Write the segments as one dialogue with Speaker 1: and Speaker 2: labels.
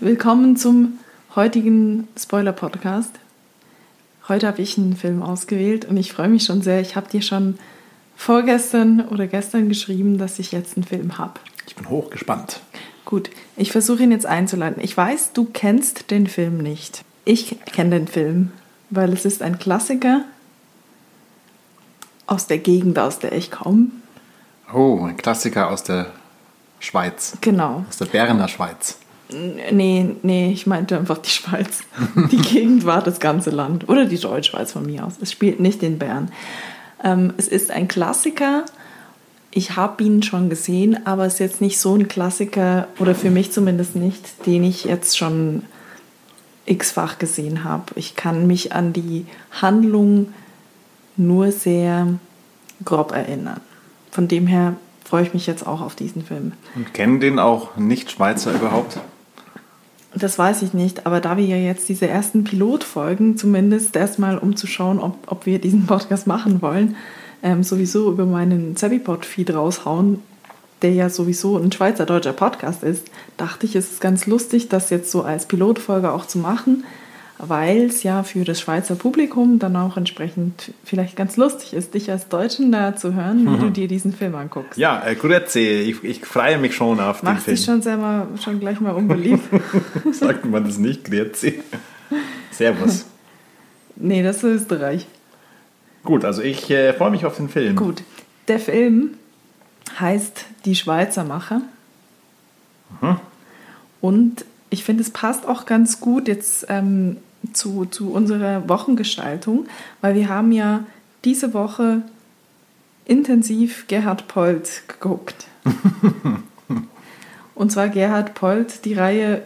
Speaker 1: Willkommen zum heutigen Spoiler-Podcast. Heute habe ich einen Film ausgewählt und ich freue mich schon sehr. Ich habe dir schon vorgestern oder gestern geschrieben, dass ich jetzt einen Film habe.
Speaker 2: Ich bin hochgespannt.
Speaker 1: Gut, ich versuche ihn jetzt einzuleiten. Ich weiß, du kennst den Film nicht. Ich kenne den Film, weil es ist ein Klassiker aus der Gegend, aus der ich komme.
Speaker 2: Oh, ein Klassiker aus der Schweiz.
Speaker 1: Genau.
Speaker 2: Aus der Berner Schweiz.
Speaker 1: Nee, nee, ich meinte einfach die Schweiz. Die Gegend war das ganze Land. Oder die Deutschschweiz von mir aus. Es spielt nicht in Bern. Ähm, es ist ein Klassiker. Ich habe ihn schon gesehen, aber es ist jetzt nicht so ein Klassiker, oder für mich zumindest nicht, den ich jetzt schon x-fach gesehen habe. Ich kann mich an die Handlung nur sehr grob erinnern. Von dem her freue ich mich jetzt auch auf diesen Film.
Speaker 2: Und kennen den auch Nicht-Schweizer überhaupt?
Speaker 1: Das weiß ich nicht, aber da wir ja jetzt diese ersten Pilotfolgen zumindest erstmal, um zu schauen, ob, ob wir diesen Podcast machen wollen, ähm, sowieso über meinen Zabipod-Feed raushauen, der ja sowieso ein schweizerdeutscher Podcast ist, dachte ich, es ist ganz lustig, das jetzt so als Pilotfolge auch zu machen weil es ja für das Schweizer Publikum dann auch entsprechend vielleicht ganz lustig ist, dich als Deutschen da zu hören, wie mhm. du dir diesen Film anguckst.
Speaker 2: Ja, äh, grüezi, ich, ich freue mich schon auf
Speaker 1: Machst
Speaker 2: den
Speaker 1: Film. Machst dich schon, selber, schon gleich mal unbeliebt.
Speaker 2: Sagt man das nicht, grüezi? Servus.
Speaker 1: nee, das ist Österreich.
Speaker 2: Gut, also ich äh, freue mich auf den Film.
Speaker 1: Gut, der Film heißt Die Schweizer Macher. Mhm. Und ich finde, es passt auch ganz gut jetzt ähm, zu, zu unserer Wochengestaltung, weil wir haben ja diese Woche intensiv Gerhard Polt geguckt. Und zwar Gerhard Polt, die Reihe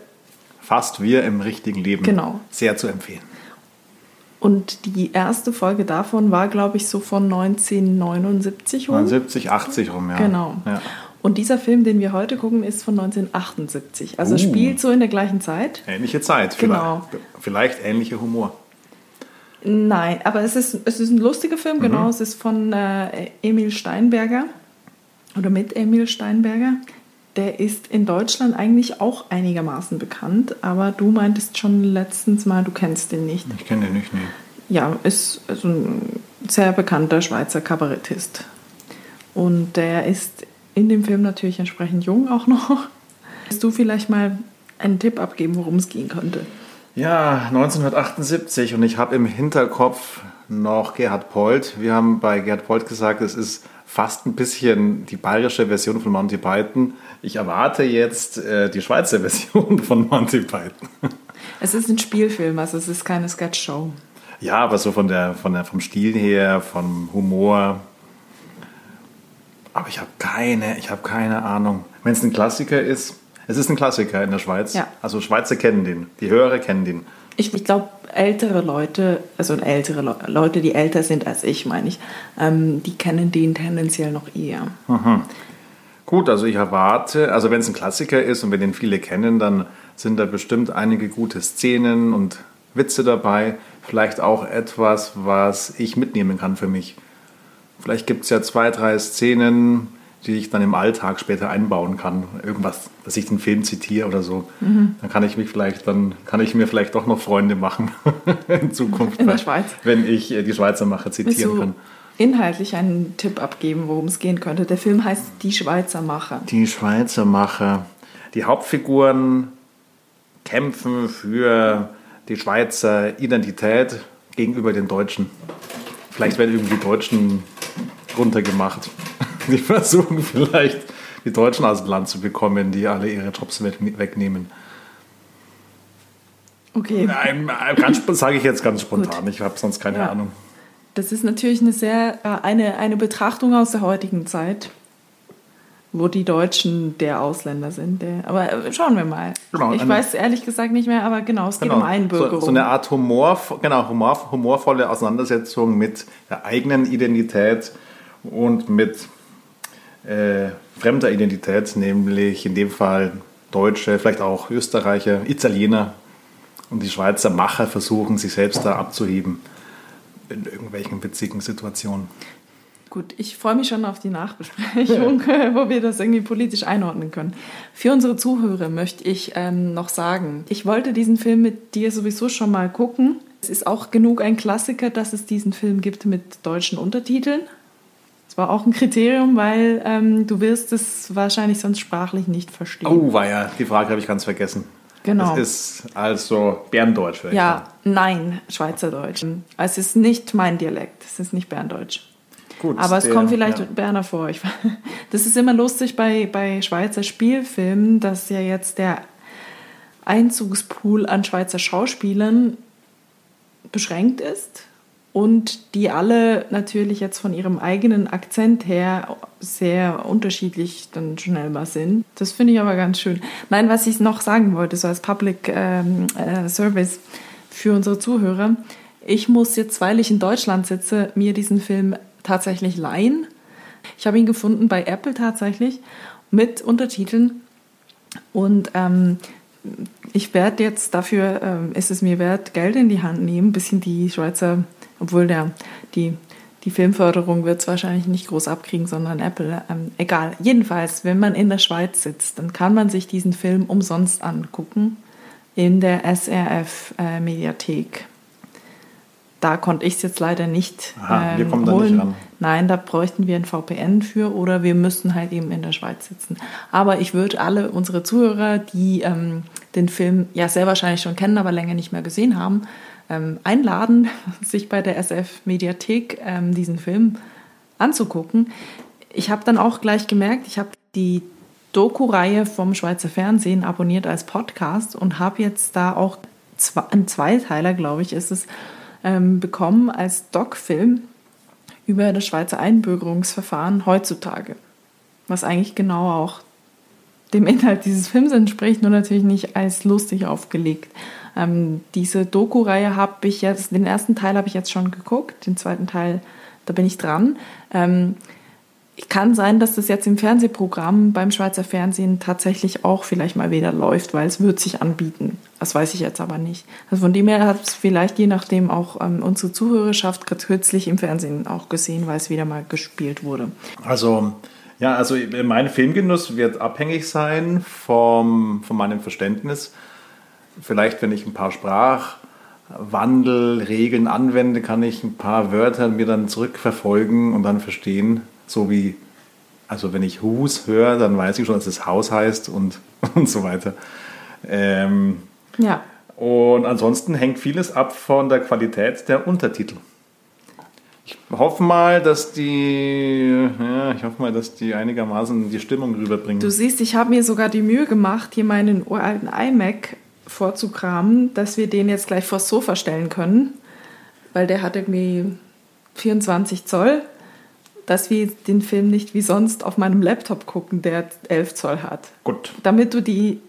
Speaker 2: Fast wir im richtigen Leben.
Speaker 1: Genau.
Speaker 2: Sehr zu empfehlen.
Speaker 1: Und die erste Folge davon war, glaube ich, so von 1979
Speaker 2: rum. 79, 80 rum, ja.
Speaker 1: Genau. Ja. Und dieser Film, den wir heute gucken, ist von 1978. Also uh. spielt so in der gleichen Zeit.
Speaker 2: Ähnliche Zeit, genau. vielleicht, vielleicht ähnlicher Humor.
Speaker 1: Nein, aber es ist, es ist ein lustiger Film, mhm. genau. Es ist von äh, Emil Steinberger oder mit Emil Steinberger. Der ist in Deutschland eigentlich auch einigermaßen bekannt, aber du meintest schon letztens mal, du kennst den nicht.
Speaker 2: Ich kenne den nicht, nee.
Speaker 1: Ja, ist also ein sehr bekannter Schweizer Kabarettist. Und der ist in dem Film natürlich entsprechend jung auch noch. Willst du vielleicht mal einen Tipp abgeben, worum es gehen könnte?
Speaker 2: Ja, 1978 und ich habe im Hinterkopf noch Gerhard Polt. Wir haben bei Gerhard Polt gesagt, es ist fast ein bisschen die bayerische Version von Monty Python. Ich erwarte jetzt äh, die Schweizer Version von Monty Python.
Speaker 1: Es ist ein Spielfilm, also es ist keine Sketchshow.
Speaker 2: Ja, aber so von der, von der, vom Stil her, vom Humor, aber ich habe keine, ich habe keine Ahnung. Wenn es ein Klassiker ist, es ist ein Klassiker in der Schweiz. Ja. Also Schweizer kennen den, die Hörer kennen den.
Speaker 1: Ich, ich glaube, ältere Leute, also ältere Le Leute, die älter sind als ich, meine ich, ähm, die kennen den tendenziell noch eher.
Speaker 2: Mhm. Gut, also ich erwarte, also wenn es ein Klassiker ist und wenn den viele kennen, dann sind da bestimmt einige gute Szenen und Witze dabei. Vielleicht auch etwas, was ich mitnehmen kann für mich. Vielleicht gibt es ja zwei, drei Szenen, die ich dann im Alltag später einbauen kann. Irgendwas, dass ich den Film zitiere oder so. Mhm. Dann kann ich mich vielleicht, dann kann ich mir vielleicht doch noch Freunde machen in Zukunft.
Speaker 1: In der Schweiz.
Speaker 2: Wenn ich äh, die Schweizer Macher zitieren kann.
Speaker 1: Inhaltlich einen Tipp abgeben, worum es gehen könnte. Der Film heißt Die Schweizer Macher.
Speaker 2: Die Schweizer Macher. Die Hauptfiguren kämpfen für die Schweizer Identität gegenüber den Deutschen. Vielleicht werden irgendwie die Deutschen runtergemacht. Die versuchen vielleicht, die Deutschen aus dem Land zu bekommen, die alle ihre Jobs wegnehmen.
Speaker 1: Okay.
Speaker 2: Nein, sage ich jetzt ganz spontan. Gut. Ich habe sonst keine ja. Ahnung.
Speaker 1: Das ist natürlich eine sehr äh, eine, eine Betrachtung aus der heutigen Zeit, wo die Deutschen der Ausländer sind. Der, aber äh, schauen wir mal. Genau, ich weiß ehrlich gesagt nicht mehr, aber genau, es genau, geht um Einbürgerung.
Speaker 2: So, so eine Art Humor, genau, humor, humorvolle Auseinandersetzung mit der eigenen Identität und mit äh, fremder Identität, nämlich in dem Fall Deutsche, vielleicht auch Österreicher, Italiener und die Schweizer Macher versuchen, sich selbst da abzuheben in irgendwelchen witzigen Situationen.
Speaker 1: Gut, ich freue mich schon auf die Nachbesprechung, ja. wo wir das irgendwie politisch einordnen können. Für unsere Zuhörer möchte ich ähm, noch sagen, ich wollte diesen Film mit dir sowieso schon mal gucken. Es ist auch genug ein Klassiker, dass es diesen Film gibt mit deutschen Untertiteln. Das war auch ein Kriterium, weil ähm, du wirst es wahrscheinlich sonst sprachlich nicht verstehen.
Speaker 2: Oh, war ja, die Frage habe ich ganz vergessen. Genau. Es ist also Berndeutsch.
Speaker 1: Ja, nein, Schweizerdeutsch. Es ist nicht mein Dialekt, es ist nicht Berndeutsch. Gut, Aber es der, kommt vielleicht ja. Berner vor. Ich, das ist immer lustig bei, bei Schweizer Spielfilmen, dass ja jetzt der Einzugspool an Schweizer Schauspielern beschränkt ist und die alle natürlich jetzt von ihrem eigenen Akzent her sehr unterschiedlich dann schnell mal sind. Das finde ich aber ganz schön. Nein, was ich noch sagen wollte, so als Public ähm, äh, Service für unsere Zuhörer, ich muss jetzt, weil ich in Deutschland sitze, mir diesen Film tatsächlich leihen. Ich habe ihn gefunden bei Apple tatsächlich mit Untertiteln. Und ähm, ich werde jetzt dafür, ähm, ist es mir wert, Geld in die Hand nehmen, ein bisschen die Schweizer, obwohl der, die, die Filmförderung wird es wahrscheinlich nicht groß abkriegen, sondern Apple. Ähm, egal. Jedenfalls, wenn man in der Schweiz sitzt, dann kann man sich diesen Film umsonst angucken in der SRF-Mediathek. Äh, da konnte ich es jetzt leider nicht
Speaker 2: Aha, wir ähm, kommen holen. Da nicht ran.
Speaker 1: Nein, da bräuchten wir ein VPN für oder wir müssen halt eben in der Schweiz sitzen. Aber ich würde alle unsere Zuhörer, die ähm, den Film ja sehr wahrscheinlich schon kennen, aber länger nicht mehr gesehen haben, ähm, einladen, sich bei der SF Mediathek ähm, diesen Film anzugucken. Ich habe dann auch gleich gemerkt, ich habe die Doku-Reihe vom Schweizer Fernsehen abonniert als Podcast und habe jetzt da auch zwei, ein Zweiteiler, glaube ich, ist es, ähm, bekommen als Doc-Film über das Schweizer Einbürgerungsverfahren heutzutage. Was eigentlich genau auch dem Inhalt dieses Films entspricht, nur natürlich nicht als lustig aufgelegt. Ähm, diese Doku-Reihe habe ich jetzt, den ersten Teil habe ich jetzt schon geguckt, den zweiten Teil, da bin ich dran. Ähm, kann sein, dass das jetzt im Fernsehprogramm beim Schweizer Fernsehen tatsächlich auch vielleicht mal wieder läuft, weil es wird sich anbieten. Das weiß ich jetzt aber nicht. Also von dem her hat es vielleicht je nachdem auch ähm, unsere Zuhörerschaft gerade kürzlich im Fernsehen auch gesehen, weil es wieder mal gespielt wurde.
Speaker 2: Also ja, also mein Filmgenuss wird abhängig sein vom, von meinem Verständnis. Vielleicht, wenn ich ein paar Sprachwandelregeln anwende, kann ich ein paar Wörter mir dann zurückverfolgen und dann verstehen, so wie, also wenn ich Hus höre, dann weiß ich schon, dass es Haus heißt und, und so weiter. Ähm,
Speaker 1: ja.
Speaker 2: Und ansonsten hängt vieles ab von der Qualität der Untertitel. Ich hoffe mal, dass die, ja, ich hoffe mal, dass die einigermaßen die Stimmung rüberbringen.
Speaker 1: Du siehst, ich habe mir sogar die Mühe gemacht, hier meinen uralten iMac vorzukramen, dass wir den jetzt gleich vors Sofa stellen können, weil der hat irgendwie 24 Zoll dass wir den Film nicht wie sonst auf meinem Laptop gucken, der 11 Zoll hat.
Speaker 2: Gut.
Speaker 1: Damit du die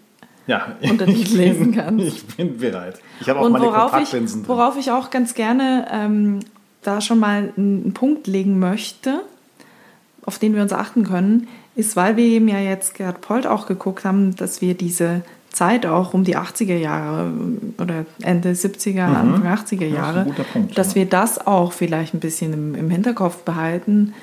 Speaker 2: ja,
Speaker 1: Untertitel lesen kannst.
Speaker 2: Ich bin bereit. Ich habe auch Und meine
Speaker 1: worauf Kontaktlinsen ich, Worauf ich auch ganz gerne ähm, da schon mal einen Punkt legen möchte, auf den wir uns achten können, ist, weil wir eben ja jetzt Gerd Polt auch geguckt haben, dass wir diese Zeit auch um die 80er Jahre oder Ende 70er, mhm. Anfang 80er Jahre, das Punkt, dass ja. wir das auch vielleicht ein bisschen im, im, Hinterkopf behalten,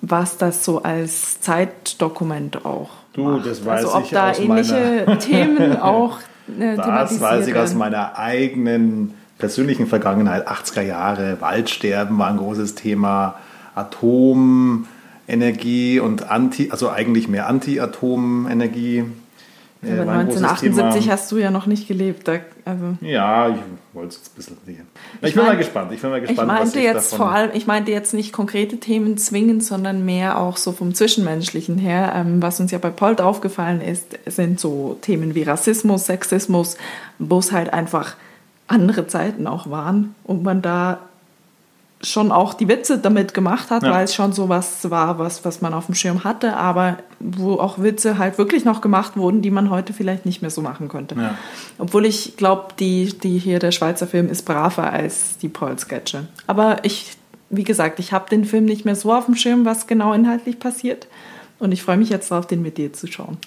Speaker 1: was das so als Zeitdokument auch
Speaker 2: Du,
Speaker 1: macht.
Speaker 2: das weiß
Speaker 1: also ob
Speaker 2: ich
Speaker 1: da
Speaker 2: aus
Speaker 1: ähnliche
Speaker 2: meiner
Speaker 1: Themen auch äh,
Speaker 2: Das weiß ich aus meiner eigenen persönlichen Vergangenheit. 80er Jahre, Waldsterben war ein großes Thema, Atomenergie und Anti, also eigentlich mehr Anti-Atomenergie
Speaker 1: aber 1978 hast du ja noch nicht gelebt. Da,
Speaker 2: also. Ja, ich wollte es jetzt ein bisschen sehen. Ich, ich bin mein, mal gespannt. Ich bin mal gespannt,
Speaker 1: ich meinte jetzt vor allem, ich meinte jetzt nicht konkrete Themen zwingend, sondern mehr auch so vom Zwischenmenschlichen her. Ähm, was uns ja bei Polt aufgefallen ist, sind so Themen wie Rassismus, Sexismus, wo es halt einfach andere Zeiten auch waren und man da schon auch die Witze damit gemacht hat, ja. weil es schon so was war, was, was man auf dem Schirm hatte, aber wo auch Witze halt wirklich noch gemacht wurden, die man heute vielleicht nicht mehr so machen könnte. Ja. Obwohl ich glaube, die, die hier, der Schweizer Film ist braver als die Paul-Sketche. Aber ich, wie gesagt, ich habe den Film nicht mehr so auf dem Schirm, was genau inhaltlich passiert. Und ich freue mich jetzt darauf, den mit dir zu schauen.